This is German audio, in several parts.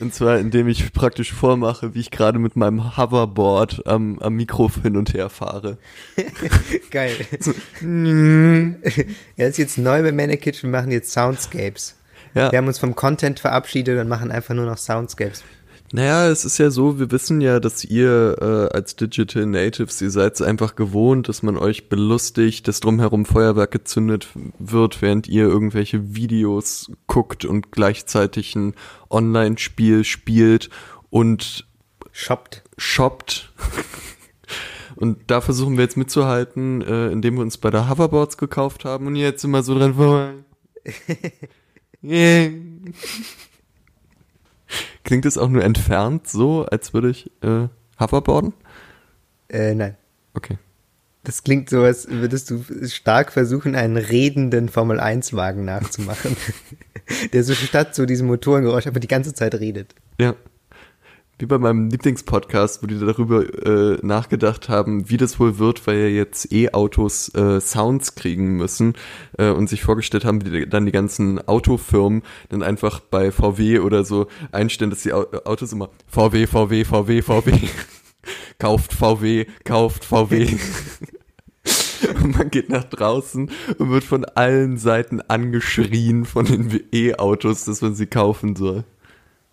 Und zwar, indem ich praktisch vormache, wie ich gerade mit meinem Hoverboard am, am Mikrofon hin und her fahre. Geil. ja, ist jetzt neu bei Manakitch, wir machen jetzt Soundscapes. Ja. Wir haben uns vom Content verabschiedet und machen einfach nur noch Soundscapes. Naja, es ist ja so, wir wissen ja, dass ihr äh, als Digital Natives, ihr seid es einfach gewohnt, dass man euch belustigt, dass drumherum Feuerwerk gezündet wird, während ihr irgendwelche Videos guckt und gleichzeitig ein Online-Spiel spielt und Shoppt. shoppt. Und da versuchen wir jetzt mitzuhalten, äh, indem wir uns bei der Hoverboards gekauft haben und jetzt immer so dran vorbei. Yeah. Klingt es auch nur entfernt so, als würde ich äh, Hoverboarden? Äh, nein. Okay. Das klingt so, als würdest du stark versuchen, einen redenden Formel-1-Wagen nachzumachen. Der so statt so diesem Motorengeräusch einfach die ganze Zeit redet. Ja. Wie bei meinem Lieblingspodcast, wo die darüber äh, nachgedacht haben, wie das wohl wird, weil ja jetzt E-Autos äh, Sounds kriegen müssen äh, und sich vorgestellt haben, wie dann die ganzen Autofirmen dann einfach bei VW oder so einstellen, dass die Au Autos immer VW, VW, VW, VW, kauft VW, kauft VW. Und man geht nach draußen und wird von allen Seiten angeschrien von den E-Autos, dass man sie kaufen soll.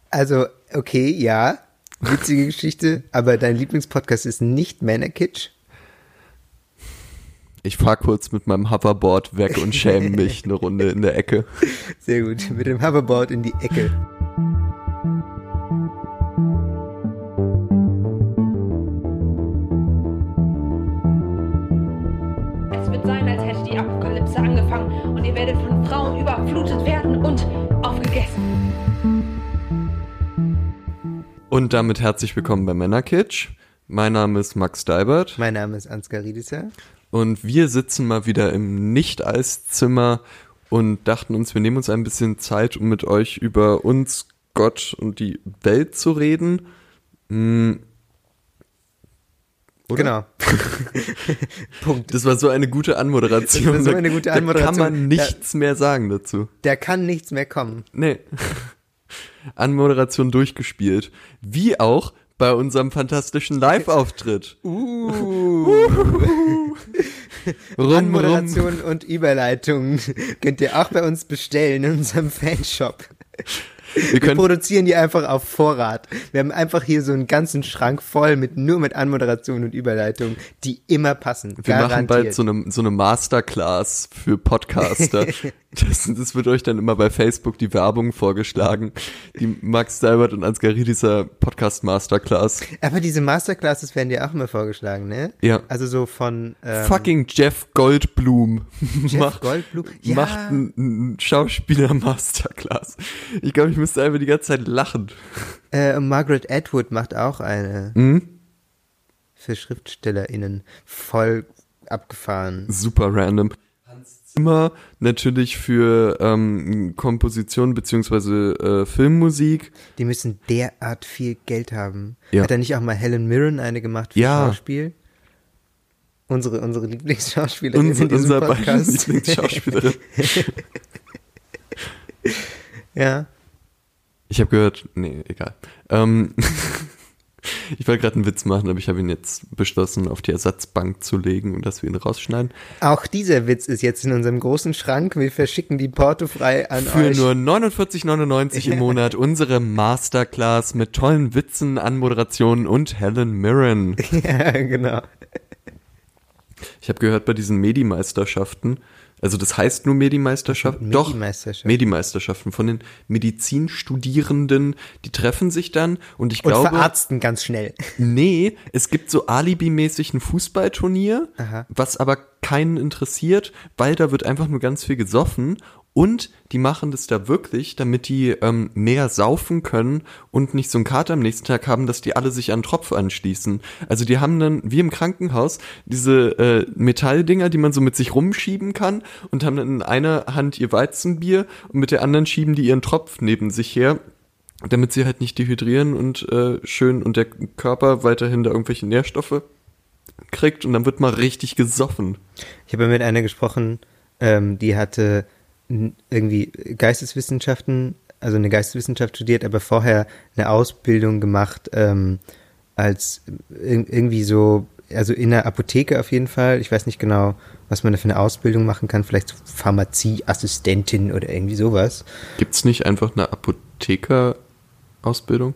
Also, okay, ja, witzige Geschichte, aber dein Lieblingspodcast ist nicht Manakitch? Ich fahr kurz mit meinem Hoverboard weg und schäme mich eine Runde in der Ecke. Sehr gut, mit dem Hoverboard in die Ecke. Es wird sein, als hätte die Apokalypse angefangen und ihr werdet von Frauen überflutet werden und aufgegessen. Und damit herzlich willkommen bei Männerkitsch. Mein Name ist Max Deibert Mein Name ist Ansgar Riedisser. und wir sitzen mal wieder im Nicht-Eiszimmer und dachten uns, wir nehmen uns ein bisschen Zeit, um mit euch über uns, Gott und die Welt zu reden. Hm? Genau. Punkt. Das war so eine gute Anmoderation. Das war so eine gute Da kann Anmoderation. man nichts mehr sagen dazu. Der kann nichts mehr kommen. Nee. Anmoderation durchgespielt. Wie auch bei unserem fantastischen Live-Auftritt. Uh. Rum. Anmoderation und Überleitungen könnt ihr auch bei uns bestellen in unserem Fanshop. Wir Wir produzieren die einfach auf Vorrat. Wir haben einfach hier so einen ganzen Schrank voll mit nur mit Anmoderation und Überleitung, die immer passen. wir machen garantiert. bald so eine, so eine Masterclass für Podcaster. das, das wird euch dann immer bei Facebook die Werbung vorgeschlagen. Die Max Dalbert und Ansgar Riedisser Podcast Masterclass. Aber diese Masterclasses werden dir auch immer vorgeschlagen, ne? Ja. Also so von ähm, Fucking Jeff Goldblum Jeff macht, Goldblum. Ja. macht einen, einen Schauspieler-Masterclass. Ich glaube, ich müsste einfach die ganze Zeit lachen. Äh, Margaret Atwood macht auch eine Mhm. für SchriftstellerInnen. Voll abgefahren. Super random. Hans Zimmer natürlich für ähm, Komposition beziehungsweise äh, Filmmusik. Die müssen derart viel Geld haben. Ja. Hat er nicht auch mal Helen Mirren eine gemacht für Ja. Schauspiel? Unsere, unsere Lieblingsschauspielerin Unser, in unser Podcast. Lieblingsschauspielerin. ja. Ich habe gehört, nee, egal. Ähm, ich wollte gerade einen Witz machen, aber ich habe ihn jetzt beschlossen, auf die Ersatzbank zu legen und dass wir ihn rausschneiden. Auch dieser Witz ist jetzt in unserem großen Schrank. Wir verschicken die Porto frei an Für euch. nur 49,99 im Monat unsere Masterclass mit tollen Witzen, Anmoderationen und Helen Mirren. ja, genau. Ich habe gehört, bei diesen Medi-Meisterschaften, also das heißt nur Medi-Meisterschaften, doch, Medi-Meisterschaft. Medi-Meisterschaften von den Medizinstudierenden, die treffen sich dann und ich Und glaube, verarzten ganz schnell. nee, es gibt so alibimäßig ein Fußballturnier, Aha. was aber keinen interessiert, weil da wird einfach nur ganz viel gesoffen und die machen das da wirklich, damit die ähm, mehr saufen können und nicht so einen Kater am nächsten Tag haben, dass die alle sich an Tropf anschließen. Also die haben dann, wie im Krankenhaus, diese äh, Metalldinger, die man so mit sich rumschieben kann und haben dann in einer Hand ihr Weizenbier und mit der anderen schieben die ihren Tropf neben sich her damit sie halt nicht dehydrieren und äh, schön und der Körper weiterhin da irgendwelche Nährstoffe kriegt und dann wird mal richtig gesoffen. Ich habe mit einer gesprochen, ähm, die hatte irgendwie Geisteswissenschaften, also eine Geisteswissenschaft studiert, aber vorher eine Ausbildung gemacht ähm, als ir- irgendwie so, also in der Apotheke auf jeden Fall. Ich weiß nicht genau, was man da für eine Ausbildung machen kann, vielleicht Pharmazieassistentin oder irgendwie sowas. Gibt's nicht einfach eine Apotheker-Ausbildung?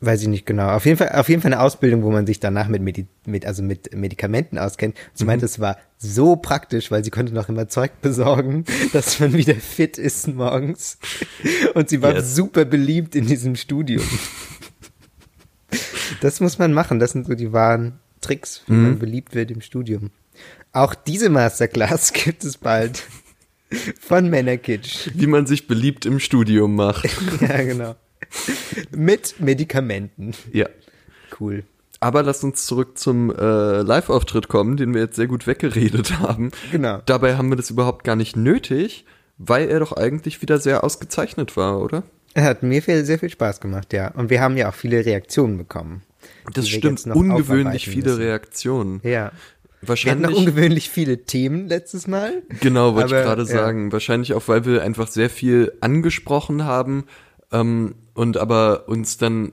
Weiß ich nicht genau. Auf jeden Fall, auf jeden Fall eine Ausbildung, wo man sich danach mit, Medi mit, also mit Medikamenten auskennt. Sie meinte, es war so praktisch, weil sie konnte noch immer Zeug besorgen, dass man wieder fit ist morgens. Und sie war Yes. super beliebt in diesem Studium. Das muss man machen. Das sind so die wahren Tricks, wie man beliebt wird im Studium. Auch diese Masterclass gibt es bald von Männerkitsch. Wie man sich beliebt im Studium macht. Ja, genau. Mit Medikamenten. ja. Cool. Aber lass uns zurück zum äh, Live-Auftritt kommen, den wir jetzt sehr gut weggeredet haben. Genau. Dabei haben wir das überhaupt gar nicht nötig, weil er doch eigentlich wieder sehr ausgezeichnet war, oder? Er hat mir viel, sehr viel Spaß gemacht, ja. Und wir haben ja auch viele Reaktionen bekommen. Das stimmt, ungewöhnlich viele müssen. Reaktionen. Ja. Wir hatten noch Wahrscheinlich, ungewöhnlich viele Themen letztes Mal. genau, wollte ich gerade ja. sagen. Wahrscheinlich auch, weil wir einfach sehr viel angesprochen haben ähm, und aber uns dann,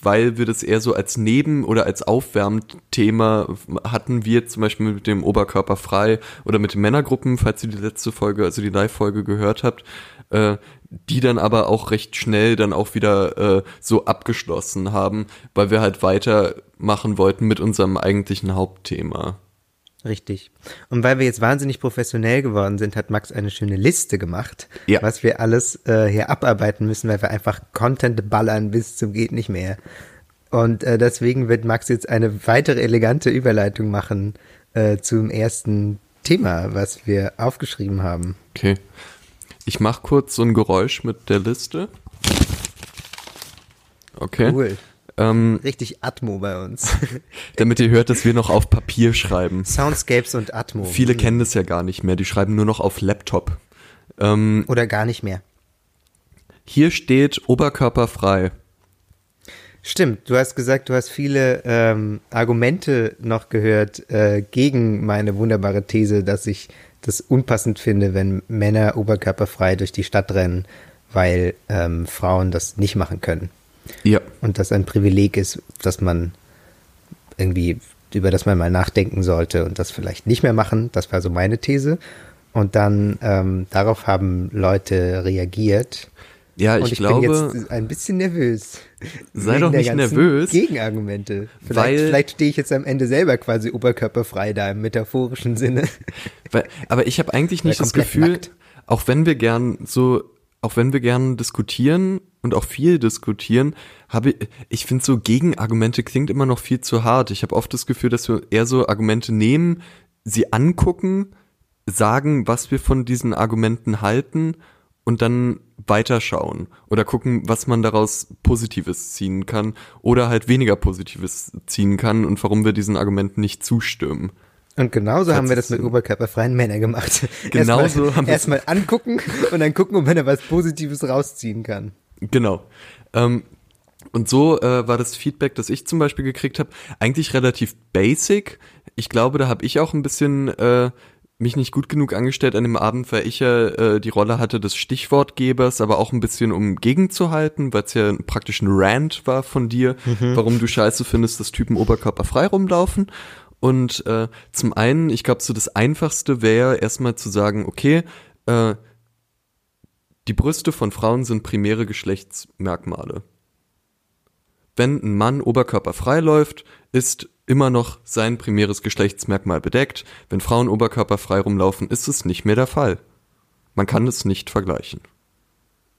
weil wir das eher so als Neben- oder als Aufwärmthema hatten, wir zum Beispiel mit dem Oberkörper frei oder mit den Männergruppen, falls ihr die letzte Folge, also die Live-Folge gehört habt, äh, die dann aber auch recht schnell dann auch wieder äh, so abgeschlossen haben, weil wir halt weitermachen wollten mit unserem eigentlichen Hauptthema. Richtig. Und weil wir jetzt wahnsinnig professionell geworden sind, hat Max eine schöne Liste gemacht, Ja. was wir alles äh, hier abarbeiten müssen, weil wir einfach Content ballern bis zum geht nicht mehr. Und äh, deswegen wird Max jetzt eine weitere elegante Überleitung machen äh, zum ersten Thema, was wir aufgeschrieben haben. Okay. Ich mach kurz so ein Geräusch mit der Liste. Okay. Cool. Ähm, Richtig Atmo bei uns. damit ihr hört, dass wir noch auf Papier schreiben. Soundscapes und Atmo. Viele kennen das ja gar nicht mehr. Die schreiben nur noch auf Laptop. Ähm, Oder gar nicht mehr. hier steht Oberkörper frei. Stimmt, du hast gesagt, du hast viele ähm, Argumente noch gehört äh, gegen meine wunderbare These, dass ich das unpassend finde, wenn Männer oberkörperfrei durch die Stadt rennen, weil ähm, Frauen das nicht machen können. Ja. Und das ein Privileg ist, dass man irgendwie, über das man mal nachdenken sollte und das vielleicht nicht mehr machen. Das war so meine These. Und dann ähm, darauf haben Leute reagiert. Ja, und ich, ich glaube, bin jetzt ein bisschen nervös. Sei doch nicht nervös. Gegenargumente. Vielleicht, Weil- vielleicht stehe ich jetzt am Ende selber quasi oberkörperfrei da im metaphorischen Sinne. Weil, aber ich habe eigentlich nicht das Gefühl, nackt. auch wenn wir gern so, auch wenn wir gern diskutieren und auch viel diskutieren, habe ich, ich finde so Gegenargumente klingt immer noch viel zu hart. Ich habe oft das Gefühl, dass wir eher so Argumente nehmen, sie angucken, sagen, was wir von diesen Argumenten halten und dann weiterschauen oder gucken, was man daraus Positives ziehen kann oder halt weniger Positives ziehen kann und warum wir diesen Argumenten nicht zustimmen. Und genauso haben wir das mit oberkörperfreien Männern gemacht. Genauso erstmal, haben wir- erstmal angucken und dann gucken, ob man da was Positives rausziehen kann. Genau. Ähm, und so äh, war das Feedback, das ich zum Beispiel gekriegt habe, eigentlich relativ basic. Ich glaube, da habe ich auch ein bisschen äh, mich nicht gut genug angestellt an dem Abend, weil ich ja äh, die Rolle hatte des Stichwortgebers, aber auch ein bisschen um gegenzuhalten, weil es ja praktisch ein Rant war von dir, warum du scheiße findest, dass Typen oberkörperfrei rumlaufen. Und äh, zum einen, ich glaube, so das Einfachste wäre erstmal zu sagen, okay, äh, die Brüste von Frauen sind primäre Geschlechtsmerkmale. Wenn ein Mann oberkörperfrei läuft, ist immer noch sein primäres Geschlechtsmerkmal bedeckt. Wenn Frauen oberkörperfrei rumlaufen, ist es nicht mehr der Fall. Man kann es nicht vergleichen.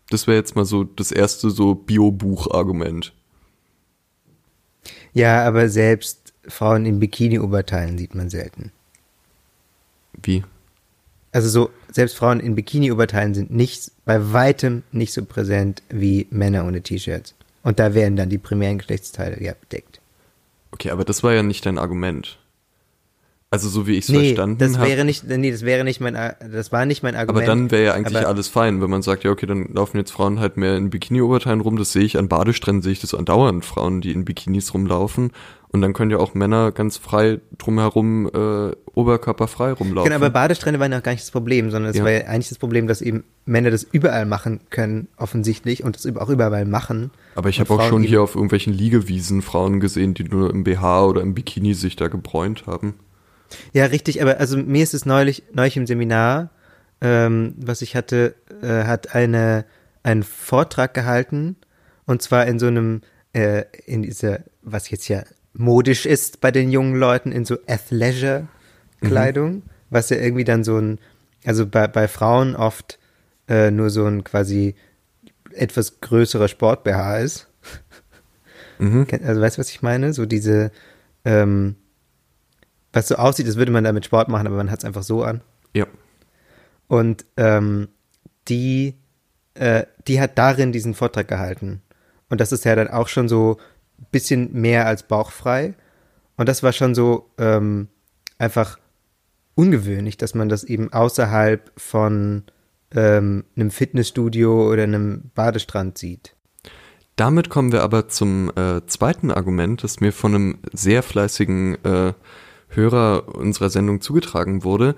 Das wäre jetzt mal so das erste so Bio-Buch-Argument. Ja, aber selbst Frauen in Bikini-Oberteilen sieht man selten. Wie? Also so, selbst Frauen in Bikini-Oberteilen sind nicht, bei weitem nicht so präsent wie Männer ohne T-Shirts. Und da werden dann die primären Geschlechtsteile ja bedeckt. Okay, aber das war ja nicht dein Argument. Also so wie ich es Nee, verstanden das habe. wäre nicht, nee, das wäre nicht mein, das war nicht mein Aber Argument. dann wäre ja eigentlich Aber- alles fein, wenn man sagt, ja, okay, dann laufen jetzt Frauen halt mehr in Bikini-Oberteilen rum. Das sehe ich an Badestränden, sehe ich das andauernd. Frauen, die in Bikinis rumlaufen. Und dann können ja auch Männer ganz frei drumherum äh, oberkörperfrei rumlaufen. Genau, aber Badestrände waren ja auch gar nicht das Problem, sondern es Ja. war ja eigentlich das Problem, dass eben Männer das überall machen können, offensichtlich, und das auch überall machen. Aber ich habe auch schon hier auf irgendwelchen Liegewiesen Frauen gesehen, die nur im BH oder im Bikini sich da gebräunt haben. Ja, richtig, aber also mir ist es neulich, neulich im Seminar, ähm, was ich hatte, äh, hat eine, einen Vortrag gehalten, und zwar in so einem, äh, in dieser, was jetzt ja modisch ist bei den jungen Leuten, in so Athleisure-Kleidung, was ja irgendwie dann so ein, also bei, bei Frauen oft äh, nur so ein quasi etwas größerer Sport-BH ist. Mhm. Also weißt du, was ich meine? So diese, ähm, was so aussieht, als würde man damit Sport machen, aber man hat es einfach so an. Ja. Und ähm, die, äh, die hat darin diesen Vortrag gehalten. Und das ist ja dann auch schon so bisschen mehr als bauchfrei. Und das war schon so ähm, einfach ungewöhnlich, dass man das eben außerhalb von ähm, einem Fitnessstudio oder einem Badestrand sieht. Damit kommen wir aber zum äh, zweiten Argument, das mir von einem sehr fleißigen äh, Hörer unserer Sendung zugetragen wurde,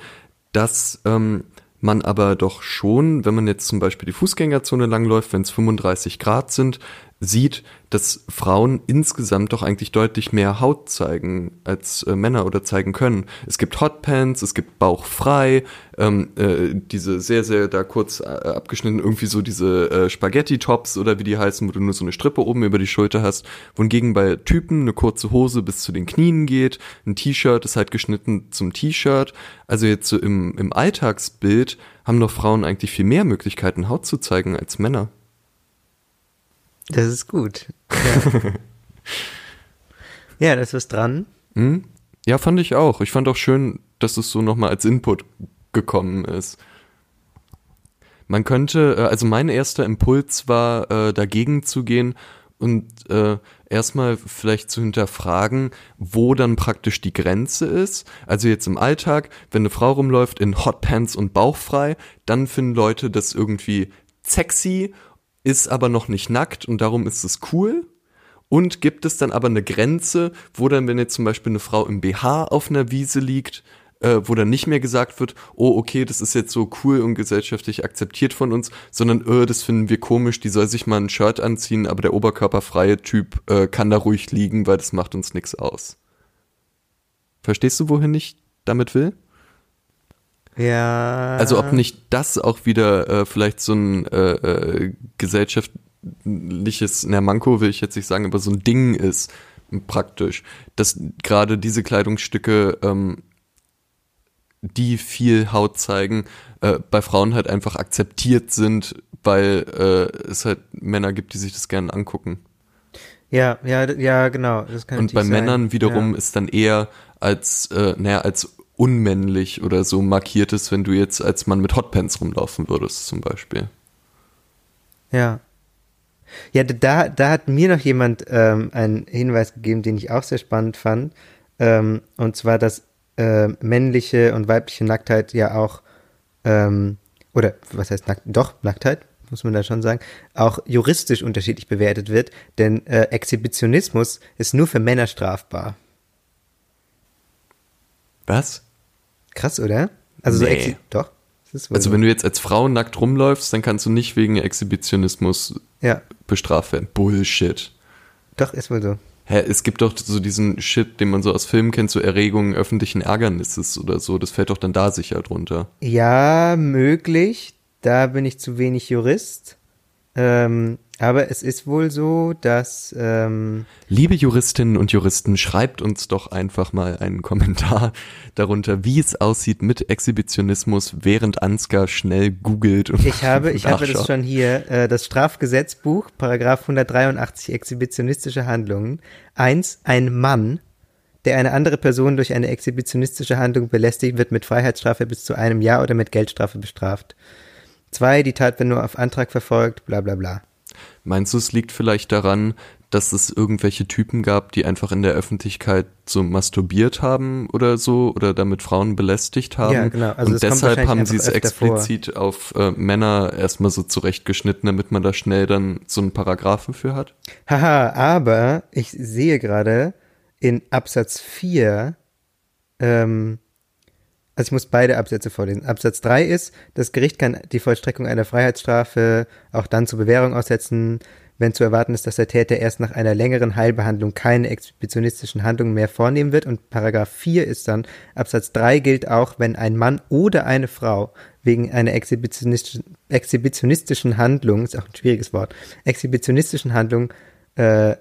dass ähm, man aber doch schon, wenn man jetzt zum Beispiel die Fußgängerzone langläuft, wenn es 35 Grad sind, sieht, dass Frauen insgesamt doch eigentlich deutlich mehr Haut zeigen als äh, Männer oder zeigen können. Es gibt Hotpants, es gibt bauchfrei, ähm, äh, diese sehr, sehr da kurz äh, abgeschnitten, irgendwie so diese äh, Spaghetti-Tops oder wie die heißen, wo du nur so eine Strippe oben über die Schulter hast, wohingegen bei Typen eine kurze Hose bis zu den Knien geht, ein T-Shirt ist halt geschnitten zum T-Shirt. Also jetzt so im, im Alltagsbild haben doch Frauen eigentlich viel mehr Möglichkeiten, Haut zu zeigen als Männer. Das ist gut. Ja, ja da ist dran. Hm? Ja, fand ich auch. Ich fand auch schön, dass es so nochmal als Input gekommen ist. Man könnte, äh, also mein erster Impuls war, äh, dagegen zu gehen und äh, erstmal vielleicht zu hinterfragen, wo dann praktisch die Grenze ist. Also jetzt im Alltag, wenn eine Frau rumläuft in Hotpants und bauchfrei, dann finden Leute das irgendwie sexy, ist aber noch nicht nackt und darum ist es cool. Und gibt es dann aber eine Grenze, wo dann, wenn jetzt zum Beispiel eine Frau im BH auf einer Wiese liegt, äh, wo dann nicht mehr gesagt wird, oh, okay, das ist jetzt so cool und gesellschaftlich akzeptiert von uns, sondern, äh, das finden wir komisch, die soll sich mal ein Shirt anziehen, aber der oberkörperfreie Typ äh, kann da ruhig liegen, weil das macht uns nichts aus. Verstehst du, wohin ich damit will? Ja. Also ob nicht das auch wieder äh, vielleicht so ein äh, äh, gesellschaftliches, na Manko will ich jetzt nicht sagen, aber so ein Ding ist praktisch, dass gerade diese Kleidungsstücke, ähm, die viel Haut zeigen, äh, bei Frauen halt einfach akzeptiert sind, weil äh, es halt Männer gibt, die sich das gerne angucken. Ja, ja, ja, genau. Das kann Und bei sein. Männern wiederum Ja. ist dann eher als, äh, naja, als unmännlich oder so markiert ist, wenn du jetzt als Mann mit Hotpants rumlaufen würdest, zum Beispiel. Ja. Ja, da, da hat mir noch jemand ähm, einen Hinweis gegeben, den ich auch sehr spannend fand. Ähm, und zwar, dass äh, männliche und weibliche Nacktheit ja auch, ähm, oder was heißt Nackt, doch, Nacktheit, muss man da schon sagen, auch juristisch unterschiedlich bewertet wird, denn äh, Exhibitionismus ist nur für Männer strafbar. Was? Krass, oder? Also so Nee. Exhi doch. Das ist wohl Also so. wenn du jetzt als Frau nackt rumläufst, dann kannst du nicht wegen Exhibitionismus ja, bestraft werden. Bullshit. doch, ist wohl so. Hä, es gibt doch so diesen Shit, den man so aus Filmen kennt, so Erregungen öffentlichen Ärgernisses oder so. Das fällt doch dann da sicher drunter. Ja, möglich. Da bin ich zu wenig Jurist. Ähm, aber es ist wohl so, dass ähm, Liebe Juristinnen und Juristen, schreibt uns doch einfach mal einen Kommentar darunter, wie es aussieht mit Exhibitionismus, während Ansgar schnell googelt und ich habe, ich habe das schon hier, äh, das Strafgesetzbuch, Paragraph 183, exhibitionistische Handlungen. Eins, ein Mann, der eine andere Person durch eine exhibitionistische Handlung belästigt, wird mit Freiheitsstrafe bis zu einem Jahr oder mit Geldstrafe bestraft. Zwei, die Tat wird nur auf Antrag verfolgt, bla bla bla. Meinst du, es liegt vielleicht daran, dass es irgendwelche Typen gab, die einfach in der Öffentlichkeit so masturbiert haben oder so oder damit Frauen belästigt haben? Ja, genau. Also und deshalb haben sie es öfter vor. explizit auf äh, Männer erstmal so zurechtgeschnitten, damit man da schnell dann so einen Paragraphen für hat? Haha, aber ich sehe gerade, in Absatz 4, ähm, also ich muss beide Absätze vorlesen. Absatz 3 ist, das Gericht kann die Vollstreckung einer Freiheitsstrafe auch dann zur Bewährung aussetzen, wenn zu erwarten ist, dass der Täter erst nach einer längeren Heilbehandlung keine exhibitionistischen Handlungen mehr vornehmen wird. Und Paragraph 4 ist dann, Absatz 3 gilt auch, wenn ein Mann oder eine Frau wegen einer exhibitionistischen, exhibitionistischen Handlung, ist auch ein schwieriges Wort, exhibitionistischen Handlung, äh,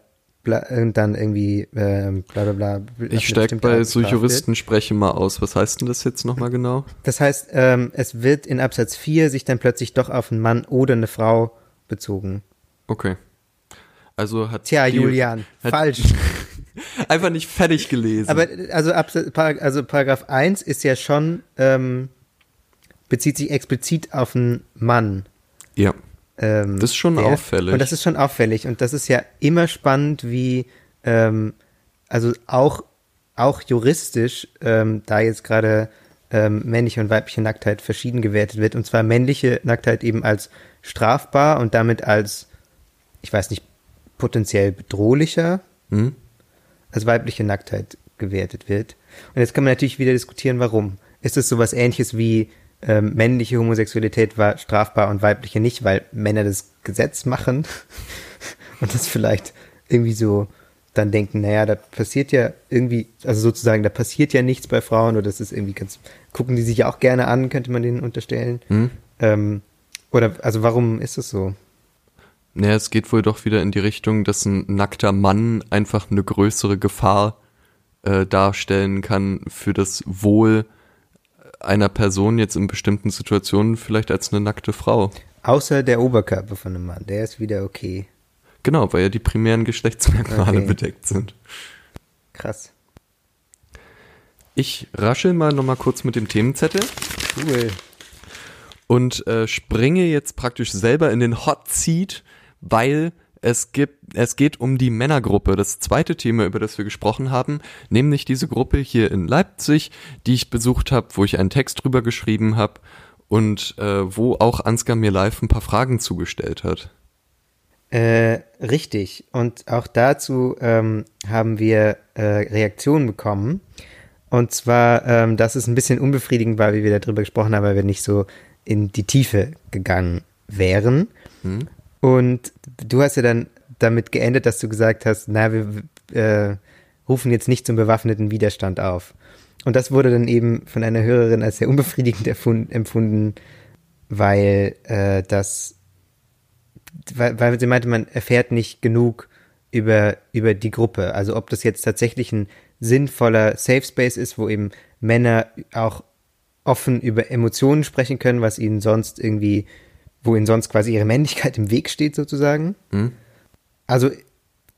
dann irgendwie äh, bla bla bla. Ich steig bei so Juristen spreche mal aus. Was heißt denn das jetzt nochmal genau? Das heißt, ähm, es wird in Absatz 4 sich dann plötzlich doch auf einen Mann oder eine Frau bezogen. Okay. Also hat Tja, die, Julian, hat falsch. einfach nicht fertig gelesen. Aber also, also Paragraph 1 ist ja schon, ähm, bezieht sich explizit auf einen Mann. ja, Ähm, das ist schon der, auffällig. Und das ist schon auffällig. Und das ist ja immer spannend, wie, ähm, also auch, auch juristisch, ähm, da jetzt gerade ähm, männliche und weibliche Nacktheit verschieden gewertet wird. Und zwar männliche Nacktheit eben als strafbar und damit als, ich weiß nicht, potenziell bedrohlicher hm? als weibliche Nacktheit gewertet wird. Und jetzt kann man natürlich wieder diskutieren, warum. Ist es sowas ähnliches wie ähm, männliche Homosexualität war strafbar und weibliche nicht, weil Männer das Gesetz machen und das vielleicht irgendwie so dann denken, naja, da passiert ja irgendwie, also sozusagen, da passiert ja nichts bei Frauen oder das ist irgendwie ganz, gucken die sich ja auch gerne an, könnte man denen unterstellen. Hm? Ähm, oder, also warum ist es so? Naja, es geht wohl doch wieder in die Richtung, dass ein nackter Mann einfach eine größere Gefahr äh, darstellen kann für das Wohl einer Person jetzt in bestimmten Situationen vielleicht als eine nackte Frau. Außer der Oberkörper von einem Mann, der ist wieder okay. Genau, weil ja die primären Geschlechtsmerkmale Okay. bedeckt sind. Krass. Ich raschel mal nochmal kurz mit dem Themenzettel Cool. und äh, springe jetzt praktisch selber in den Hot Seat, weil es gibt, es geht um die Männergruppe, das zweite Thema, über das wir gesprochen haben, nämlich diese Gruppe hier in Leipzig, die ich besucht habe, wo ich einen Text drüber geschrieben habe und äh, wo auch Ansgar mir live ein paar Fragen zugestellt hat. Äh, richtig. Und auch dazu ähm, haben wir äh, Reaktionen bekommen. Und zwar, ähm, dass es ein bisschen unbefriedigend war, wie wir darüber gesprochen haben, weil wir nicht so in die Tiefe gegangen wären. Hm? Und du hast ja dann damit geendet, dass du gesagt hast, na, wir äh, rufen jetzt nicht zum bewaffneten Widerstand auf. Und das wurde dann eben von einer Hörerin als sehr unbefriedigend empfunden, weil äh, das, weil, weil sie meinte, man erfährt nicht genug über, über die Gruppe. Also ob das jetzt tatsächlich ein sinnvoller Safe Space ist, wo eben Männer auch offen über Emotionen sprechen können, was ihnen sonst irgendwie, wo ihnen sonst quasi ihre Männlichkeit im Weg steht sozusagen. Hm? Also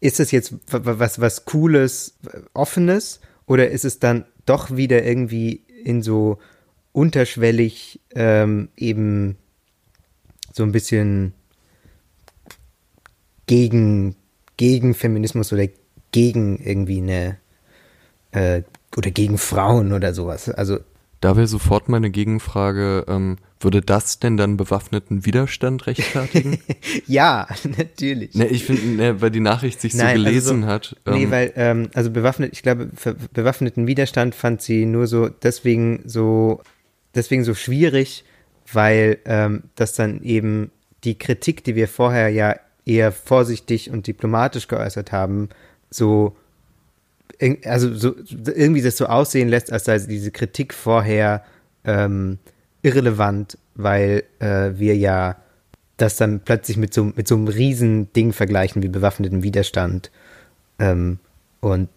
ist es jetzt was, was Cooles, Offenes oder ist es dann doch wieder irgendwie in so unterschwellig ähm, eben so ein bisschen gegen, gegen Feminismus oder gegen irgendwie eine äh, oder gegen Frauen oder sowas. Also Da wäre sofort meine Gegenfrage, ähm, würde das denn dann bewaffneten Widerstand rechtfertigen? ja, natürlich. ne, ich finde, ne, weil die Nachricht sich so Nein, also gelesen so- hat. nee, ähm, weil, ähm, also bewaffnet, ich glaube, bewaffneten Widerstand fand sie nur so deswegen so, deswegen so schwierig, weil ähm, das dann eben die Kritik, die wir vorher ja eher vorsichtig und diplomatisch geäußert haben, so also so, irgendwie das so aussehen lässt, als sei diese Kritik vorher ähm, irrelevant, weil äh, wir ja das dann plötzlich mit so, mit so einem riesen Ding vergleichen wie bewaffneten Widerstand. Ähm, und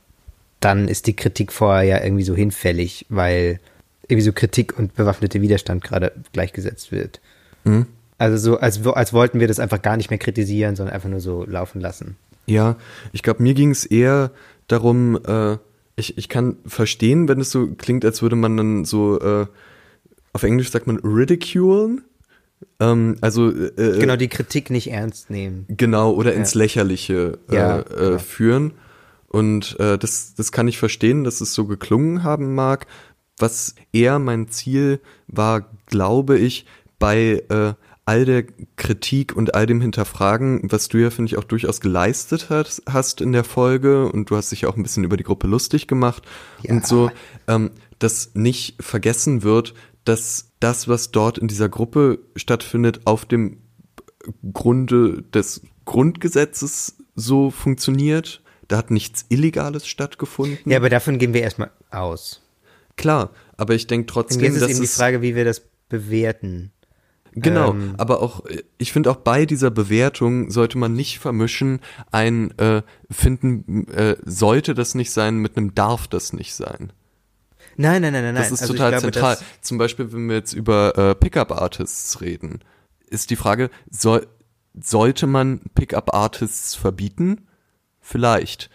dann ist die Kritik vorher ja irgendwie so hinfällig, weil irgendwie so Kritik und bewaffnete Widerstand gerade gleichgesetzt wird. hm? Also so, als, als wollten wir das einfach gar nicht mehr kritisieren, sondern einfach nur so laufen lassen. Ja, ich glaube, mir ging es eher darum, äh, ich, ich kann verstehen, wenn es so klingt, als würde man dann so, äh, auf Englisch sagt man ridiculen, ähm, also äh, Genau, die Kritik nicht ernst nehmen. genau oder ins Lächerliche äh, Ja, äh, führen. Und äh, das, das kann ich verstehen, dass es so geklungen haben mag. Was eher mein Ziel war, glaube ich, bei äh, all der Kritik und all dem Hinterfragen, was du ja, finde ich, auch durchaus geleistet hast, hast in der Folge und du hast dich auch ein bisschen über die Gruppe lustig gemacht Ja. und so, ähm, dass nicht vergessen wird, dass das, was dort in dieser Gruppe stattfindet, auf dem Grunde des Grundgesetzes so funktioniert. Da hat nichts Illegales stattgefunden. Ja, aber davon gehen wir erstmal aus. Klar, aber ich denke trotzdem, jetzt ist dass eben die Frage, wie wir das bewerten. Genau, Ähm, aber auch, äh, ich finde auch bei dieser Bewertung sollte man nicht vermischen, ein äh, finden äh, sollte das nicht sein mit einem darf das nicht sein. Nein, nein, nein, nein. Das ist Also total glaube, zentral. Zum Beispiel, wenn wir jetzt über äh, Pickup-Artists reden, ist die Frage, soll, sollte man Pickup-Artists verbieten? Vielleicht.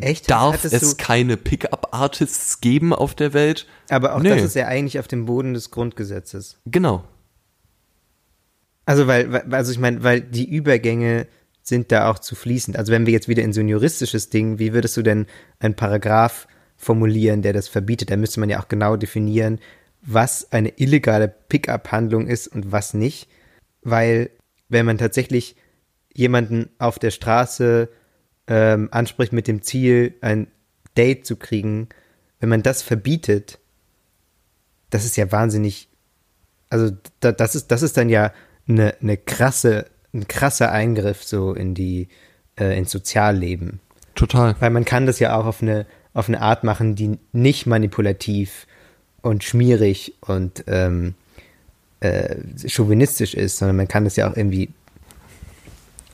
Echt? Darf es keine Pickup-Artists geben auf der Welt? aber auch Nee. das ist ja eigentlich auf dem Boden des Grundgesetzes. Genau. Also weil, also ich meine, weil die Übergänge sind da auch zu fließend. Also wenn wir jetzt wieder in so ein juristisches Ding, wie würdest du denn einen Paragraph formulieren, der das verbietet? Da müsste man ja auch genau definieren, was eine illegale Pickup-Handlung ist und was nicht. Weil wenn man tatsächlich jemanden auf der Straße ähm, anspricht mit dem Ziel, ein Date zu kriegen, wenn man das verbietet, das ist ja wahnsinnig also da, das ist das ist dann ja eine, eine krasse ein krasser Eingriff so in die äh, ins Sozialleben Total. weil man kann das ja auch auf eine auf eine Art machen die nicht manipulativ und schmierig und ähm, äh, chauvinistisch ist sondern man kann das ja auch irgendwie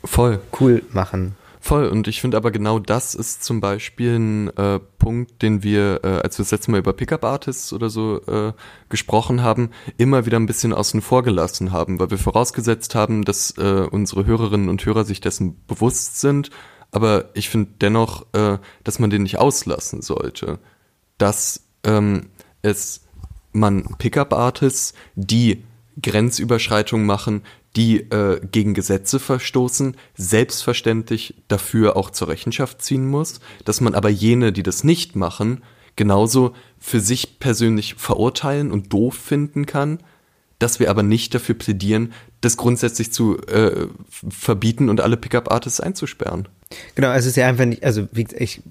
Voll. cool machen Voll, und ich finde aber genau das ist zum Beispiel ein äh, Punkt, den wir, äh, als wir das letzte Mal über Pickup-Artists oder so äh, gesprochen haben, immer wieder ein bisschen außen vor gelassen haben, weil wir vorausgesetzt haben, dass äh, unsere Hörerinnen und Hörer sich dessen bewusst sind, aber ich finde dennoch, äh, dass man den nicht auslassen sollte, dass ähm, es man Pickup-Artists, die Grenzüberschreitungen machen, die äh, gegen Gesetze verstoßen, selbstverständlich dafür auch zur Rechenschaft ziehen muss, dass man aber jene, die das nicht machen, genauso für sich persönlich verurteilen und doof finden kann, dass wir aber nicht dafür plädieren, das grundsätzlich zu äh, verbieten und alle Pickup-Artists einzusperren. Genau, es ist ja einfach nicht, also ich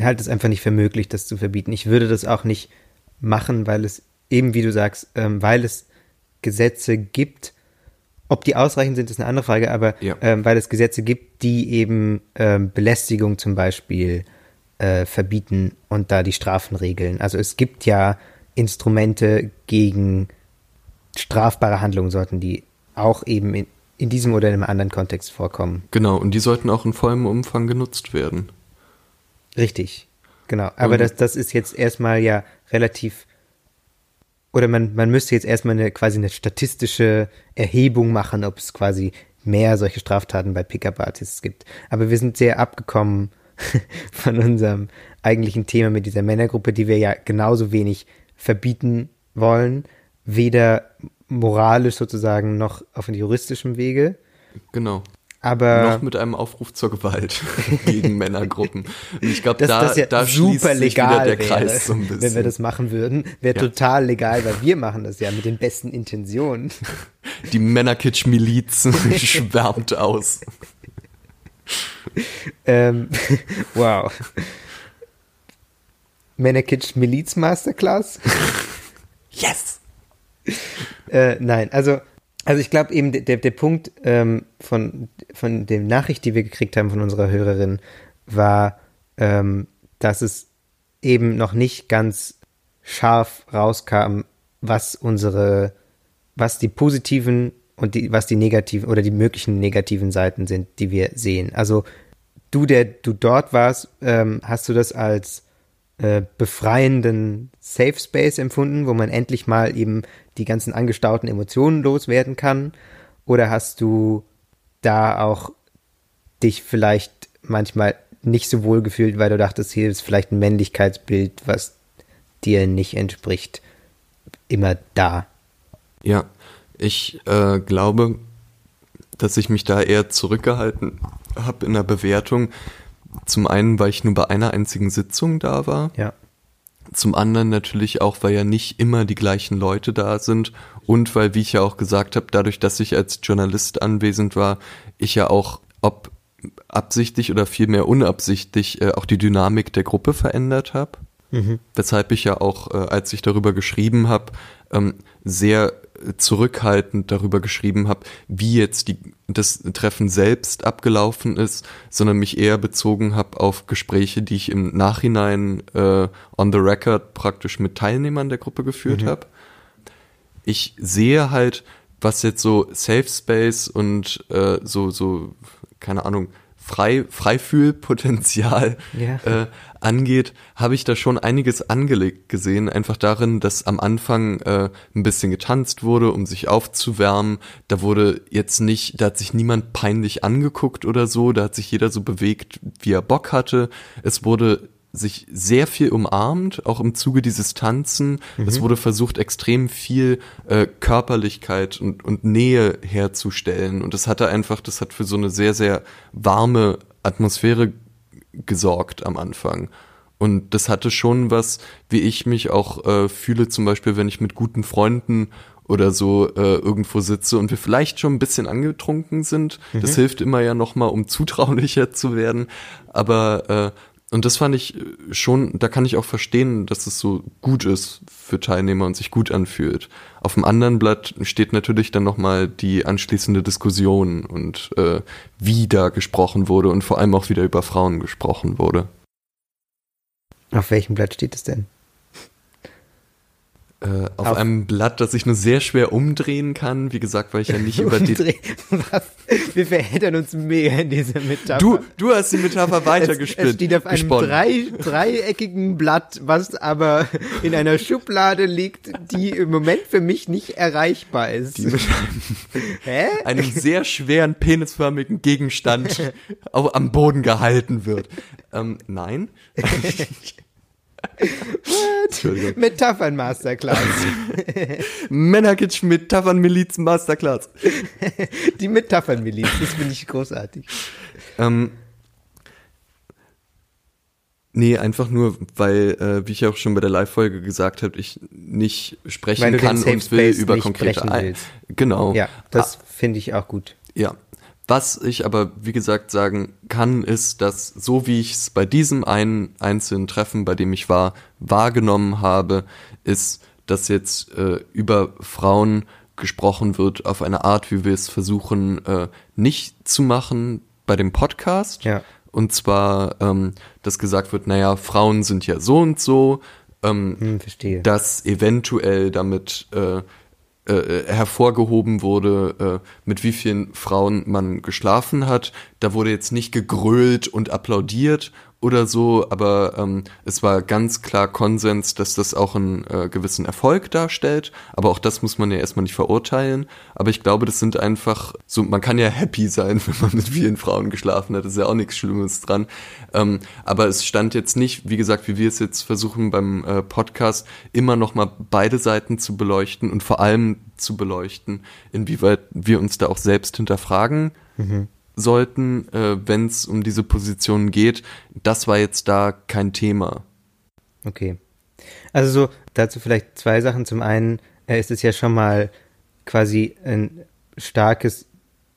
halte es einfach nicht für möglich, das zu verbieten. Ich würde das auch nicht machen, weil es eben, wie du sagst, ähm, weil es Gesetze gibt. Ob die ausreichend sind, ist eine andere Frage, aber Ja. ähm, weil es Gesetze gibt, die eben ähm, Belästigung zum Beispiel äh, verbieten und da die Strafen regeln. Also es gibt ja Instrumente gegen strafbare Handlungen, sollten die auch eben in, in diesem oder in einem anderen Kontext vorkommen. Genau, und die sollten auch in vollem Umfang genutzt werden. Richtig, genau. Aber Und- das, das ist jetzt erstmal ja relativ, oder man, man müsste jetzt erstmal eine quasi eine statistische Erhebung machen, ob es quasi mehr solche Straftaten bei Pickup-Artists gibt. Aber wir sind sehr abgekommen von unserem eigentlichen Thema mit dieser Männergruppe, die wir ja genauso wenig verbieten wollen, weder moralisch sozusagen noch auf dem juristischen Wege. Genau. Aber noch mit einem Aufruf zur Gewalt gegen Männergruppen. Und ich glaube, da, das ja da super legal der wäre, Kreis so ein bisschen. wenn wir das machen würden. Wäre Ja. total legal, weil wir machen das ja mit den besten Intentionen. Die Männerkitsch-Miliz schwärmt aus. ähm, wow. Männerkitsch Miliz Masterclass? Yes! Äh, nein, also, also ich glaube eben, der, der Punkt ähm, von, von dem Nachricht, die wir gekriegt haben von unserer Hörerin, war, ähm, dass es eben noch nicht ganz scharf rauskam, was unsere, was die positiven und die, was die negativen oder die möglichen negativen Seiten sind, die wir sehen. Also du, der du dort warst, ähm, hast du das als äh, befreienden Safe Space empfunden, wo man endlich mal eben die ganzen angestauten Emotionen loswerden kann? Oder hast du da auch dich vielleicht manchmal nicht so wohl gefühlt, weil du dachtest, hier ist vielleicht ein Männlichkeitsbild, was dir nicht entspricht, immer da? Ja, ich äh, glaube, dass ich mich da eher zurückgehalten habe in der Bewertung. Zum einen, weil ich nur bei einer einzigen Sitzung da war. Ja. Zum anderen natürlich auch, weil ja nicht immer die gleichen Leute da sind und weil, wie ich ja auch gesagt habe, dadurch, dass ich als Journalist anwesend war, ich ja auch, ob absichtlich oder vielmehr unabsichtlich, äh, auch die Dynamik der Gruppe verändert habe. Mhm. Weshalb ich ja auch, äh, als ich darüber geschrieben habe, ähm, sehr zurückhaltend darüber geschrieben habe, wie jetzt die, das Treffen selbst abgelaufen ist, sondern mich eher bezogen habe auf Gespräche, die ich im Nachhinein äh, on the record praktisch mit Teilnehmern der Gruppe geführt mhm. habe. Ich sehe halt, was jetzt so Safe Space und äh, so, so, keine Ahnung, Frei, Freifühlpotenzial ja. äh, angeht, habe ich da schon einiges angelegt gesehen. Einfach darin, dass am Anfang äh, ein bisschen getanzt wurde, um sich aufzuwärmen. Da wurde jetzt nicht, da hat sich niemand peinlich angeguckt oder so. Da hat sich jeder so bewegt, wie er Bock hatte. Es wurde sich sehr viel umarmt, auch im Zuge dieses Tanzen. Mhm. Es wurde versucht, extrem viel äh, Körperlichkeit und, und Nähe herzustellen. Und das hatte einfach, das hat für so eine sehr, sehr warme Atmosphäre gesorgt am Anfang. Und das hatte schon was, wie ich mich auch äh, fühle, zum Beispiel, wenn ich mit guten Freunden oder so äh, irgendwo sitze und wir vielleicht schon ein bisschen angetrunken sind. Mhm. Das hilft immer ja nochmal, um zutraulicher zu werden. Aber äh, und das fand ich schon, da kann ich auch verstehen, dass es so gut ist für Teilnehmer und sich gut anfühlt. Auf dem anderen Blatt steht natürlich dann nochmal die anschließende Diskussion und äh, wie da gesprochen wurde und vor allem auch wieder über Frauen gesprochen wurde. Auf welchem Blatt steht es denn? Äh, auf, auf, einem Blatt, das ich nur sehr schwer umdrehen kann. Wie gesagt, weil ich ja nicht über die. Was? Wir verheddern uns mega in dieser Metapher. Du, du hast die Metapher weitergespinnt. Es steht auf einem drei, dreieckigen Blatt, was aber in einer Schublade liegt, die im Moment für mich nicht erreichbar ist. Die mit Hä? einem sehr schweren, penisförmigen Gegenstand auf, am Boden gehalten wird. Ähm, nein. Metaphern Masterclass. Männerkitsch Metaphern Miliz Masterclass. Die Metaphern Miliz, das finde ich großartig. Ähm, nee, einfach nur, weil, äh, wie ich auch schon bei der Live-Folge gesagt habe, ich nicht sprechen kann und will über konkrete Genau. Ja, das ah. finde ich auch gut. Ja, was ich aber, wie gesagt, sagen kann, ist, dass so wie ich es bei diesem einen einzelnen Treffen, bei dem ich war, wahrgenommen habe, ist, dass jetzt äh, über Frauen gesprochen wird auf eine Art, wie wir es versuchen, äh, nicht zu machen bei dem Podcast. Ja. Und zwar, ähm, dass gesagt wird, naja, Frauen sind ja so und so, ähm, hm, verstehe. dass eventuell damit äh, äh, hervorgehoben wurde, äh, mit wie vielen Frauen man geschlafen hat. Da wurde jetzt nicht gegrölt und applaudiert oder so, aber ähm, es war ganz klar Konsens, dass das auch einen äh, gewissen Erfolg darstellt. Aber auch das muss man ja erstmal nicht verurteilen. Aber ich glaube, das sind einfach so, man kann ja happy sein, wenn man mit vielen Frauen geschlafen hat. Das ist ja auch nichts Schlimmes dran. Ähm, aber es stand jetzt nicht, wie gesagt, wie wir es jetzt versuchen beim äh, Podcast, immer noch mal beide Seiten zu beleuchten und vor allem zu beleuchten, inwieweit wir uns da auch selbst hinterfragen. Mhm sollten, äh, wenn es um diese Positionen geht. Das war jetzt da kein Thema. Okay. Also so, dazu vielleicht zwei Sachen. Zum einen äh, ist es ja schon mal quasi ein starkes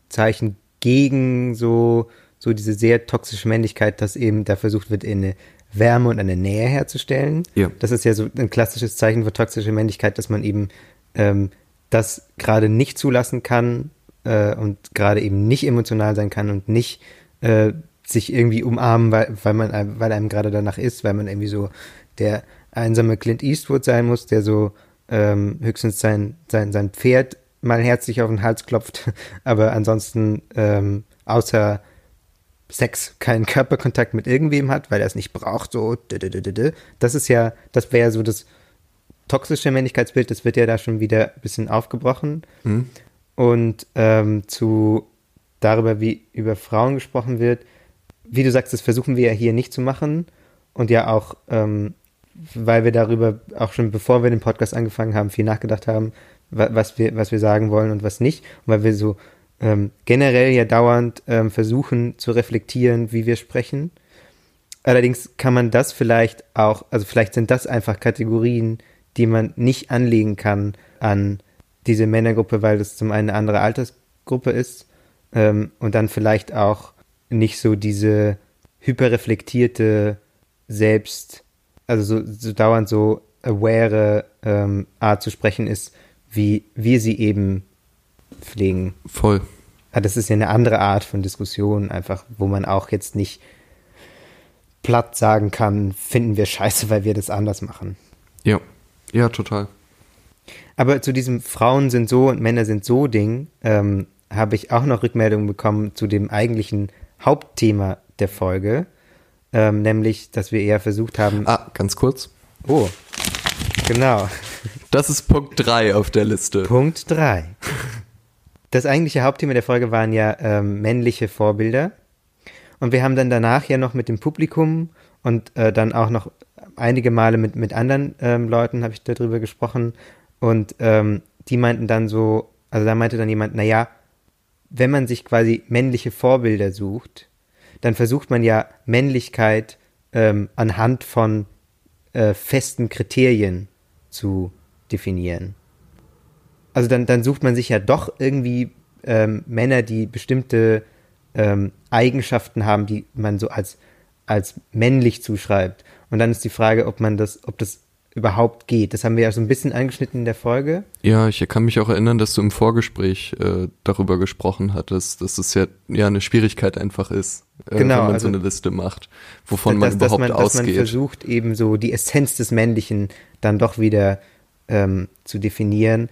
Zeichen gegen so, so diese sehr toxische Männlichkeit, dass eben da versucht wird, eine Wärme und eine Nähe herzustellen. Ja. Das ist ja so ein klassisches Zeichen für toxische Männlichkeit, dass man eben ähm, das gerade nicht zulassen kann, äh, und gerade eben nicht emotional sein kann und nicht äh, sich irgendwie umarmen, weil, weil man weil einem gerade danach ist, weil man irgendwie so der einsame Clint Eastwood sein muss, der so ähm, höchstens sein, sein, sein Pferd mal herzlich auf den Hals klopft, aber ansonsten ähm, außer Sex keinen Körperkontakt mit irgendwem hat, weil er es nicht braucht, so. Das ist ja, das wäre so das toxische Männlichkeitsbild, das wird ja da schon wieder ein bisschen aufgebrochen. Mhm und ähm, zu darüber, wie über Frauen gesprochen wird. Wie du sagst, das versuchen wir ja hier nicht zu machen und ja auch, ähm, weil wir darüber auch schon bevor wir den Podcast angefangen haben, viel nachgedacht haben, was wir, was wir sagen wollen und was nicht. Und weil wir so ähm, generell ja dauernd ähm, versuchen zu reflektieren, wie wir sprechen. Allerdings kann man das vielleicht auch, also vielleicht sind das einfach Kategorien, die man nicht anlegen kann an diese Männergruppe, weil das zum einen eine andere Altersgruppe ist ähm, und dann vielleicht auch nicht so diese hyperreflektierte Selbst, also so, so dauernd so aware ähm, Art zu sprechen ist, wie wir sie eben pflegen. Voll. Ja, das ist ja eine andere Art von Diskussion, einfach, wo man auch jetzt nicht platt sagen kann, finden wir scheiße, weil wir das anders machen. Ja, ja, total. Aber zu diesem Frauen sind so und Männer sind so Ding ähm, habe ich auch noch Rückmeldungen bekommen zu dem eigentlichen Hauptthema der Folge, ähm, nämlich, dass wir eher versucht haben. Ah, ganz kurz. Oh, genau. Das ist Punkt 3 auf der Liste. Punkt 3. Das eigentliche Hauptthema der Folge waren ja ähm, männliche Vorbilder. Und wir haben dann danach ja noch mit dem Publikum und äh, dann auch noch einige Male mit, mit anderen ähm, Leuten habe ich darüber gesprochen. Und ähm, die meinten dann so, also da meinte dann jemand, naja, wenn man sich quasi männliche Vorbilder sucht, dann versucht man ja Männlichkeit ähm, anhand von äh, festen Kriterien zu definieren. Also dann, dann sucht man sich ja doch irgendwie ähm, Männer, die bestimmte ähm, Eigenschaften haben, die man so als, als männlich zuschreibt. Und dann ist die Frage, ob man das, ob das überhaupt geht. Das haben wir ja so ein bisschen angeschnitten in der Folge. Ja, ich kann mich auch erinnern, dass du im Vorgespräch äh, darüber gesprochen hattest, dass es ja, ja eine Schwierigkeit einfach ist, äh, Genau, wenn man also- so eine Liste macht, wovon man dass, dass überhaupt man, dass man ausgeht. versucht, eben so die Essenz des Männlichen dann doch wieder ähm, zu definieren,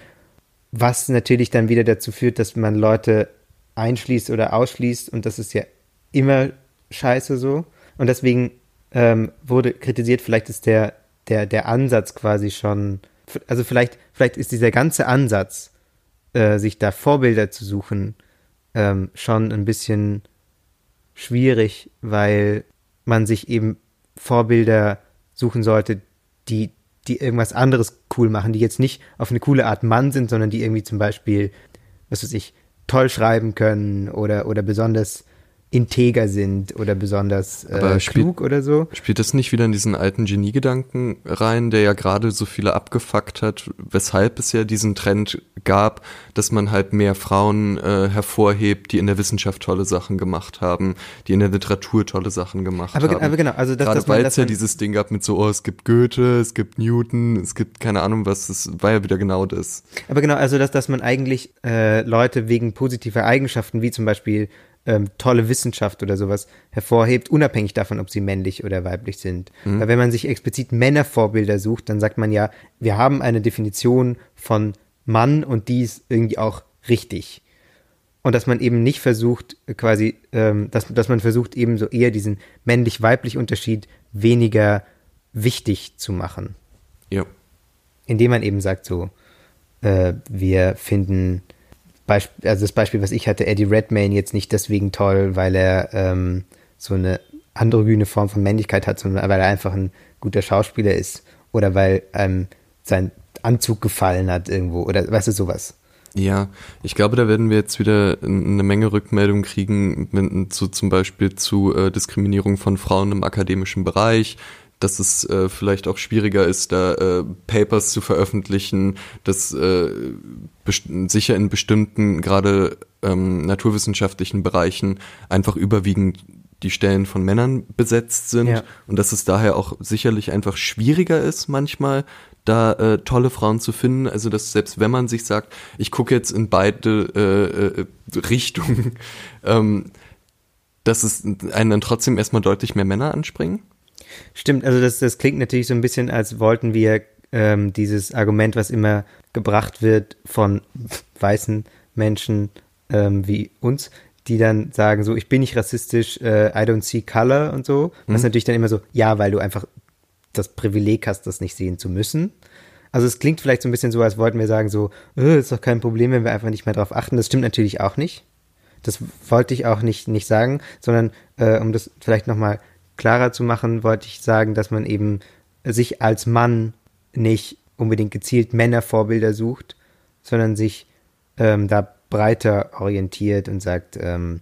was natürlich dann wieder dazu führt, dass man Leute einschließt oder ausschließt und das ist ja immer scheiße so. Und deswegen ähm, wurde kritisiert, vielleicht ist der, der, der Ansatz quasi schon, also vielleicht, vielleicht ist dieser ganze Ansatz, äh, sich da Vorbilder zu suchen, ähm, schon ein bisschen schwierig, weil man sich eben Vorbilder suchen sollte, die, die irgendwas anderes cool machen, die jetzt nicht auf eine coole Art Mann sind, sondern die irgendwie zum Beispiel, was weiß ich, toll schreiben können oder, oder besonders integer sind oder besonders äh, klug oder so. Spielt das nicht wieder in diesen alten Geniegedanken rein, der ja gerade so viele abgefuckt hat, weshalb es ja diesen Trend gab, dass man halt mehr Frauen äh, hervorhebt, die in der Wissenschaft tolle Sachen gemacht haben, die in der Literatur tolle Sachen gemacht Aber, haben. aber genau, also dass, Gerade weil es ja dieses Ding gab mit so, oh, es gibt Goethe, es gibt Newton, es gibt keine Ahnung was, das war ja wieder genau das. Aber genau, also dass, dass man eigentlich äh, Leute wegen positiver Eigenschaften, wie zum Beispiel ähm, tolle Wissenschaft oder sowas, hervorhebt, unabhängig davon, ob sie männlich oder weiblich sind. Weil wenn man sich explizit Männervorbilder sucht, dann sagt man ja, wir haben eine Definition von Mann und die ist irgendwie auch richtig. Und dass man eben nicht versucht, quasi, ähm, dass, dass man versucht, eben so eher diesen männlich-weiblich Unterschied weniger wichtig zu machen Ja. indem man eben sagt so, äh, wir finden, Beisp also das Beispiel, was ich hatte, Eddie Redmayne jetzt nicht deswegen toll, weil er ähm, so eine androgyne Form von Männlichkeit hat, sondern weil er einfach ein guter Schauspieler ist oder weil ähm, sein Anzug gefallen hat irgendwo oder weißt du sowas. Ja, ich glaube, da werden wir jetzt wieder eine Menge Rückmeldungen kriegen, wenn, zu, zum Beispiel zu äh, Diskriminierung von Frauen im akademischen Bereich, dass es äh, vielleicht auch schwieriger ist, da äh, Papers zu veröffentlichen, dass äh, sicher in bestimmten, gerade ähm, naturwissenschaftlichen Bereichen einfach überwiegend die Stellen von Männern besetzt sind Ja. und dass es daher auch sicherlich einfach schwieriger ist manchmal, da äh, tolle Frauen zu finden. Also dass selbst wenn man sich sagt, ich gucke jetzt in beide äh, äh, Richtungen, ähm, dass es einen dann trotzdem erstmal deutlich mehr Männer anspringen. Stimmt, also das, das klingt natürlich so ein bisschen, als wollten wir ähm, dieses Argument, was immer gebracht wird von weißen Menschen ähm, wie uns, die dann sagen so, ich bin nicht rassistisch, äh, I don't see color und so. Was natürlich dann immer so, ja, weil du einfach das Privileg hast, das nicht sehen zu müssen. Also es klingt vielleicht so ein bisschen so, als wollten wir sagen so, äh, ist doch kein Problem, wenn wir einfach nicht mehr drauf achten. Das stimmt natürlich auch nicht. Das wollte ich auch nicht, nicht sagen, sondern äh, um das vielleicht nochmal klarer zu machen, wollte ich sagen, dass man eben sich als Mann nicht unbedingt gezielt Männervorbilder sucht, sondern sich ähm, da breiter orientiert und sagt, ähm,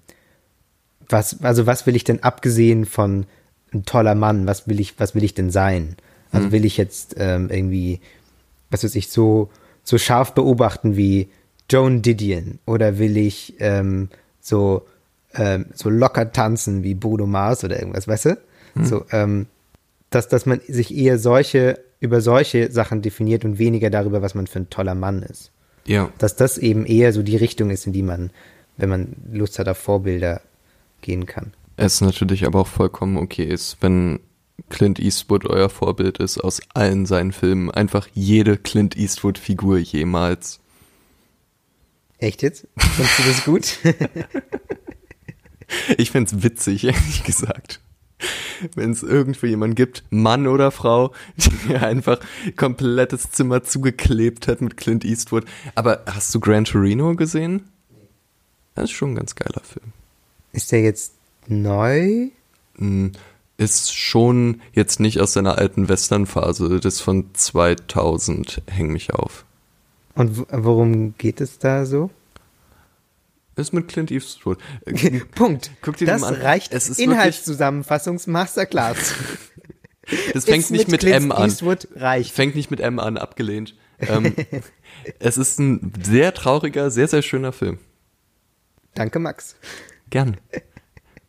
was, also was will ich denn abgesehen von ein toller Mann, was will ich, was will ich denn sein? Also will ich jetzt ähm, irgendwie, was weiß ich, so, so scharf beobachten wie Joan Didion oder will ich ähm, so, ähm, so locker tanzen wie Bruno Mars oder irgendwas, weißt du? So, ähm, dass, dass man sich eher solche, über solche Sachen definiert und weniger darüber, was man für ein toller Mann ist. Ja, Dass das eben eher so die Richtung ist, in die man, wenn man Lust hat auf Vorbilder, gehen kann. es natürlich aber auch vollkommen okay ist, wenn Clint Eastwood euer Vorbild ist aus allen seinen Filmen. Einfach jede Clint Eastwood-Figur jemals. Echt jetzt? Findest du das gut? Ich find's witzig, ehrlich gesagt. Wenn es irgendwo jemanden gibt, Mann oder Frau, die einfach komplettes Zimmer zugeklebt hat mit Clint Eastwood. Aber hast du Gran Torino gesehen? Das ist schon ein ganz geiler Film. ist der jetzt neu? Mm, Ist schon jetzt nicht aus seiner alten Western-Phase, das ist von 2000, häng mich auf. Und worum geht es da so? Ist mit Clint Eastwood. Punkt. Guck dir das den mal an. reicht. Es ist Inhaltszusammenfassungs-Masterclass. Das fängt nicht mit, Clint M an. Eastwood reicht. Fängt nicht mit M an, abgelehnt. Ähm, es ist ein sehr trauriger, sehr, sehr schöner Film. Danke, Max. Gern.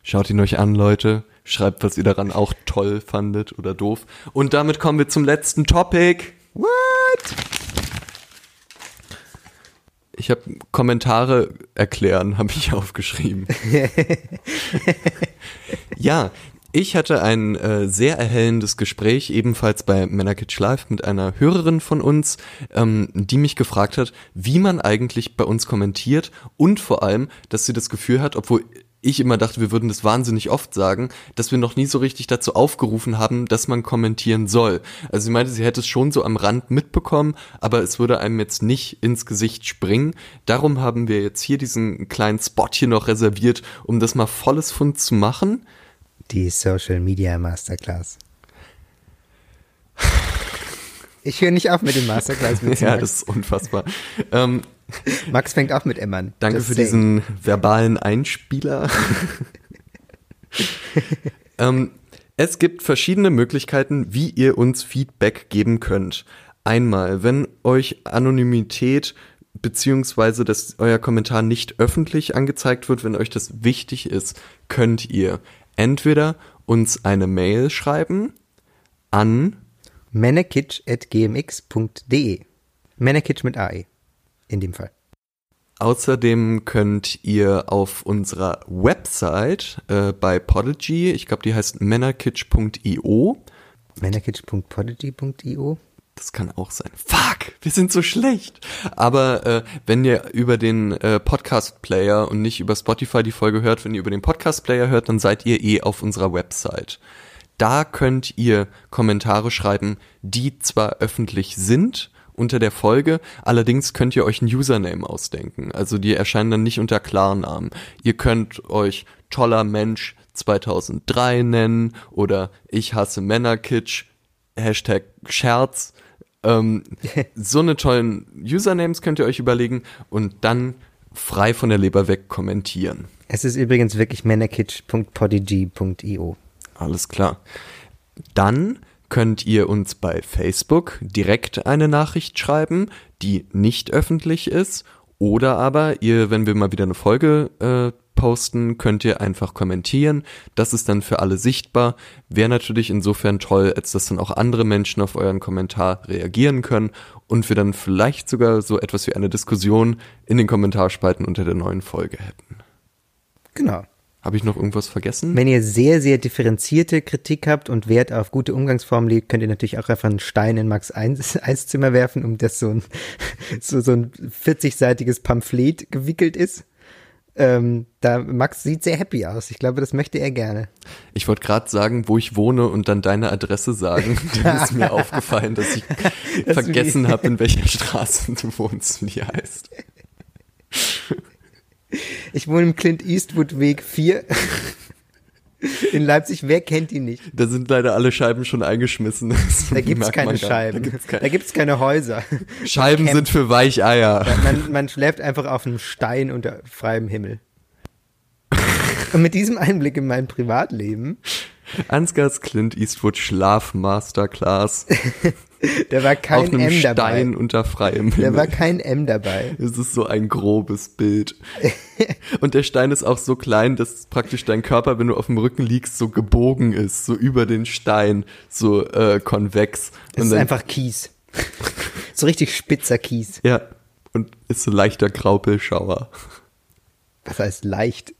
Schaut ihn euch an, Leute. Schreibt, was ihr daran auch toll fandet oder doof. Und damit kommen wir zum letzten Topic. What? Ich habe Kommentare erklären, habe ich aufgeschrieben. ja, ich hatte ein äh, sehr erhellendes Gespräch, ebenfalls bei Männerkitsch Live mit einer Hörerin von uns, ähm, die mich gefragt hat, wie man eigentlich bei uns kommentiert und vor allem, dass sie das Gefühl hat, obwohl ich immer dachte, wir würden das wahnsinnig oft sagen, dass wir noch nie so richtig dazu aufgerufen haben, dass man kommentieren soll. Also sie meinte, sie hätte es schon so am Rand mitbekommen, aber es würde einem jetzt nicht ins Gesicht springen. Darum haben wir jetzt hier diesen kleinen Spot hier noch reserviert, um das mal volles Fund zu machen. Die Social Media Masterclass. Ich höre nicht auf mit dem Masterclass mit Ja, das ist unfassbar. ähm, Max fängt auch mit M an. danke für diesen verbalen Einspieler. ähm, es gibt verschiedene Möglichkeiten, wie ihr uns Feedback geben könnt. Einmal, wenn euch Anonymität beziehungsweise dass euer Kommentar nicht öffentlich angezeigt wird, wenn euch das wichtig ist, könnt ihr entweder uns eine Mail schreiben an Männerkitsch.gmx.de. Männerkitsch mit AE. In dem Fall. Außerdem könnt ihr auf unserer Website äh, bei Podigy, ich glaube, die heißt männerkitsch.io, Männerkitsch.podigy.io. das kann auch sein. Fuck, wir sind so schlecht. Aber äh, wenn ihr über den äh, Podcast-Player und nicht über Spotify die Folge hört, wenn ihr über den Podcast-Player hört, dann seid ihr eh auf unserer Website. Da könnt ihr Kommentare schreiben, die zwar öffentlich sind unter der Folge, allerdings könnt ihr euch ein Username ausdenken. Also die erscheinen dann nicht unter Klarnamen. Ihr könnt euch toller Mensch 2003 nennen oder ich hasse Männerkitsch, Hashtag Scherz. Ähm, so eine tollen Usernames könnt ihr euch überlegen und dann frei von der Leber weg kommentieren. Es ist übrigens wirklich männerkitsch.podigy.io. Alles klar. Dann könnt ihr uns bei Facebook direkt eine Nachricht schreiben, die nicht öffentlich ist. Oder aber ihr, wenn wir mal wieder eine Folge äh, posten, könnt ihr einfach kommentieren. Das ist dann für alle sichtbar. Wäre natürlich insofern toll, als dass dann auch andere Menschen auf euren Kommentar reagieren können und wir dann vielleicht sogar so etwas wie eine Diskussion in den Kommentarspalten unter der neuen Folge hätten. Genau. Habe ich noch irgendwas vergessen? Wenn ihr sehr, sehr differenzierte Kritik habt und Wert auf gute Umgangsformen legt, könnt ihr natürlich auch einfach einen Stein in Max Eiszimmer werfen, um das so ein, so, so ein 40-seitiges Pamphlet gewickelt ist. Ähm, da Max sieht sehr happy aus. Ich glaube, das möchte er gerne. Ich wollte gerade sagen, wo ich wohne und dann deine Adresse sagen. Dann ist mir aufgefallen, dass ich Das vergessen habe, in welcher Straße du wohnst, wie die heißt. Ich wohne im Clint Eastwood Weg 4 in Leipzig. Wer kennt ihn nicht? Da sind leider alle Scheiben schon eingeschmissen. Da gibt's keine. Scheiben. Da gibt's Da keine. gibt's keine Häuser. Scheiben sind für Weicheier. Man, man schläft einfach auf einem Stein unter freiem Himmel. Und mit diesem Einblick in mein Privatleben Ansgars Clint Eastwood Schlafmasterclass. Da war Auf kein einem M Stein dabei. unter freiem Da Himmel. war kein M dabei. Es ist so ein grobes Bild. Und der Stein ist auch so klein, dass praktisch dein Körper, wenn du auf dem Rücken liegst, so gebogen ist, so über den Stein, so äh, konvex. Das ist einfach Kies. So richtig spitzer Kies. ja, und ist so leichter Graupelschauer. Was heißt leicht?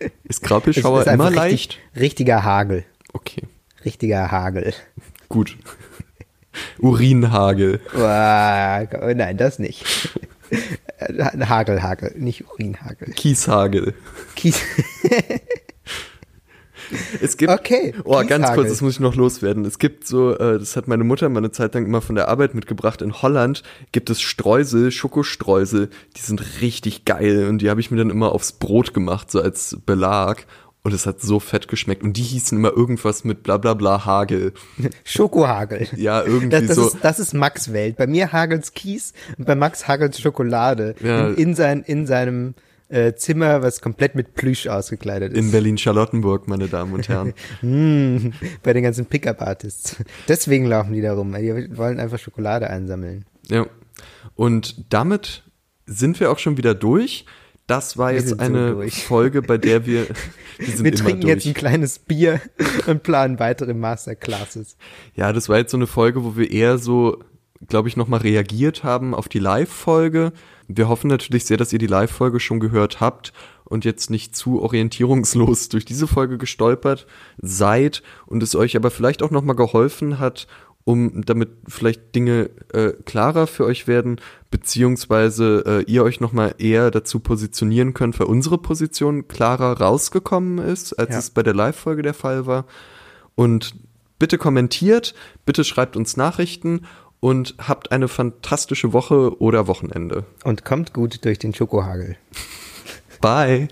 Ist Es Graupelschauer ist immer einfach leicht? richtig, richtiger Hagel. Okay, Richtiger Hagel. gut. Urinhagel. Oh nein, das nicht. Hagel, Hagel, nicht Urinhagel. Kieshagel. Kies. Es gibt, Okay, oh, ganz Kieshagel. kurz, das muss ich noch loswerden. Es gibt so, äh, das hat meine Mutter mal eine Zeit lang immer von der Arbeit mitgebracht. In Holland gibt es Streusel, Schokostreusel, die sind richtig geil und die habe ich mir dann immer aufs Brot gemacht, so als Belag. Und es hat so fett geschmeckt. Und die hießen immer irgendwas mit bla bla bla Hagel. Schokohagel. Ja, irgendwie Das, das, so. ist, das ist Max Welt. Bei mir hagelt's Kies und bei Max hagelt's Schokolade. Ja. In, in, sein, in seinem äh, Zimmer, was komplett mit Plüsch ausgekleidet ist. in Berlin-Charlottenburg, meine Damen und Herren. Mm, bei den ganzen Pickup-Artists. Deswegen laufen die da rum. Die wollen einfach Schokolade einsammeln. Ja. Und damit sind wir auch schon wieder durch. Das war Wir jetzt so eine durch. Folge, bei der wir, wir Wir trinken durch. jetzt ein kleines Bier und planen weitere Masterclasses. Ja, das war jetzt so eine Folge, wo wir eher so, glaube ich, nochmal reagiert haben auf die Live-Folge. Wir hoffen natürlich sehr, dass ihr die Live-Folge schon gehört habt und jetzt nicht zu orientierungslos durch diese Folge gestolpert seid und es euch aber vielleicht auch nochmal geholfen hat, um damit vielleicht Dinge äh, klarer für euch werden, beziehungsweise äh, ihr euch nochmal eher dazu positionieren könnt, weil unsere Position klarer rausgekommen ist, als Ja. es bei der Live-Folge der Fall war. Und bitte kommentiert, bitte schreibt uns Nachrichten und habt eine fantastische Woche oder Wochenende. Und kommt gut durch den Schokohagel. Bye.